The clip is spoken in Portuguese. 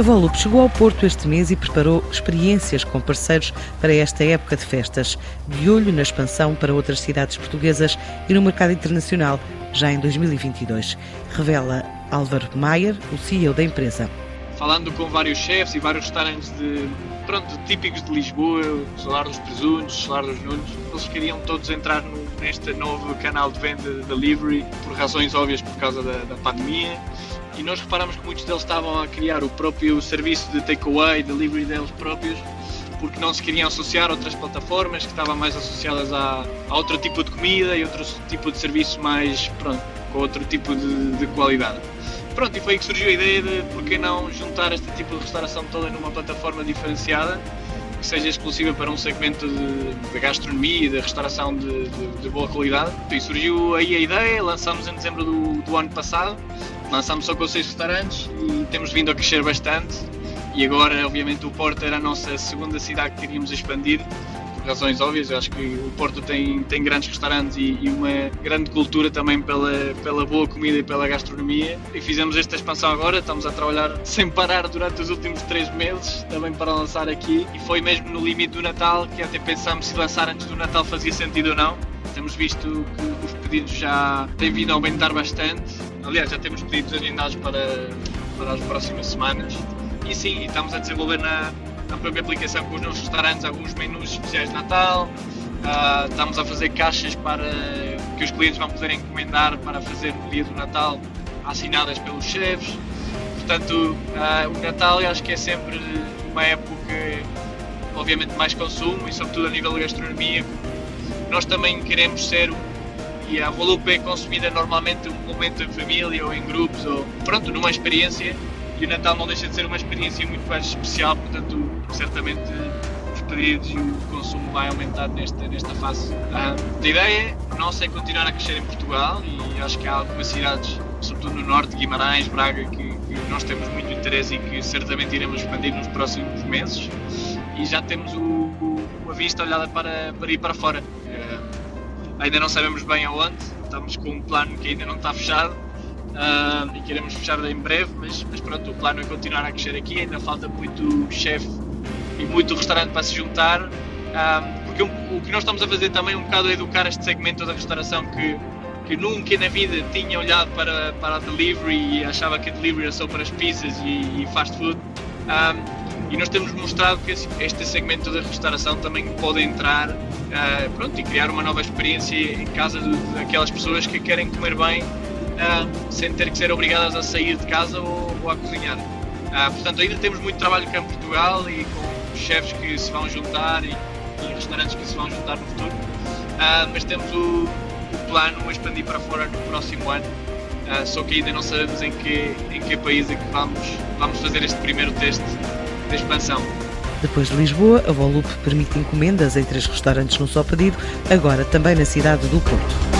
A Volup chegou ao Porto este mês e preparou experiências com parceiros para esta época de festas, de olho na expansão para outras cidades portuguesas e no mercado internacional, já em 2022. Revela Álvaro Maier, o CEO da empresa. Falando com vários chefes e vários restaurantes de, pronto, típicos de Lisboa, o Solar dos Presuntos, Solar dos Nunes, eles queriam todos entrar no, neste novo canal de venda de delivery, por razões óbvias por causa da, da pandemia e nós reparamos que muitos deles estavam a criar o próprio serviço de takeaway, delivery deles próprios, porque não se queriam associar a outras plataformas que estavam mais associadas a, a outro tipo de comida e outro tipo de serviço mais, pronto, com outro tipo de, de qualidade. Pronto, e foi aí que surgiu a ideia de por que não juntar este tipo de restauração toda numa plataforma diferenciada que seja exclusiva para um segmento de gastronomia e de restauração de, de, de, boa qualidade. E surgiu aí a ideia, lançamos em dezembro do, do ano passado, lançamos só com seis restaurantes e temos vindo a crescer bastante. E agora, obviamente, o Porto era a nossa segunda cidade que queríamos expandir razões óbvias. Eu acho que o Porto tem, tem grandes restaurantes e, e, uma grande cultura também pela, pela boa comida e pela gastronomia. E fizemos esta expansão agora, estamos a trabalhar sem parar durante os últimos três meses também para lançar aqui. E foi mesmo no limite do Natal que até pensámos se lançar antes do Natal fazia sentido ou não. Temos visto que os pedidos já têm vindo a aumentar bastante. Aliás, já temos pedidos agendados para, para as próximas semanas. E sim, estamos a desenvolver na, na própria aplicação com os nossos restaurantes alguns menus especiais de Natal. Uh, estamos a fazer caixas para que os clientes vão poder encomendar para fazer no dia do Natal, assinadas pelos chefes. Portanto, uh, o Natal eu acho que é sempre uma época, obviamente, mais consumo e, sobretudo, a nível de gastronomia. Nós também queremos ser e a Volup é consumida normalmente um momento em família ou em grupos ou pronto, numa experiência e o Natal não deixa de ser uma experiência muito mais especial, portanto, certamente os pedidos e o consumo vai aumentar nesta, nesta fase. a ideia nossa é continuar a crescer em Portugal e acho que há algumas cidades, sobretudo no norte, Guimarães, Braga, que, que nós temos muito interesse e que certamente iremos expandir nos próximos meses. E já temos o, o, a vista olhada para, para ir para fora. Uh, ainda não sabemos bem aonde, estamos com um plano que ainda não está fechado, uh, e queremos fechar em breve, mas, mas pronto, o plano é continuar a crescer aqui, ainda falta muito chefe e muito restaurante para se juntar, porque o, o, que nós estamos a fazer também um bocado é educar este segmento da restauração que, que nunca na vida tinha olhado para, para a delivery e achava que a delivery era só para as pizzas e, e fast food. E nós temos mostrado que este segmento da restauração também pode entrar uh, pronto, e criar uma nova experiência em casa daquelas pessoas que querem comer bem sem ter que ser obrigadas a sair de casa ou, ou a cozinhar. Uh, portanto, ainda temos muito trabalho cá em Portugal e com chefes que se vão juntar e, e restaurantes que se vão juntar no futuro. Uh, mas temos o, o, plano a expandir para fora no próximo ano. só que ainda não sabemos em que, em que país é que vamos, vamos fazer este primeiro teste de expansão. Depois de Lisboa, a Volup permite encomendas em três restaurantes no só pedido, agora também na cidade do Porto.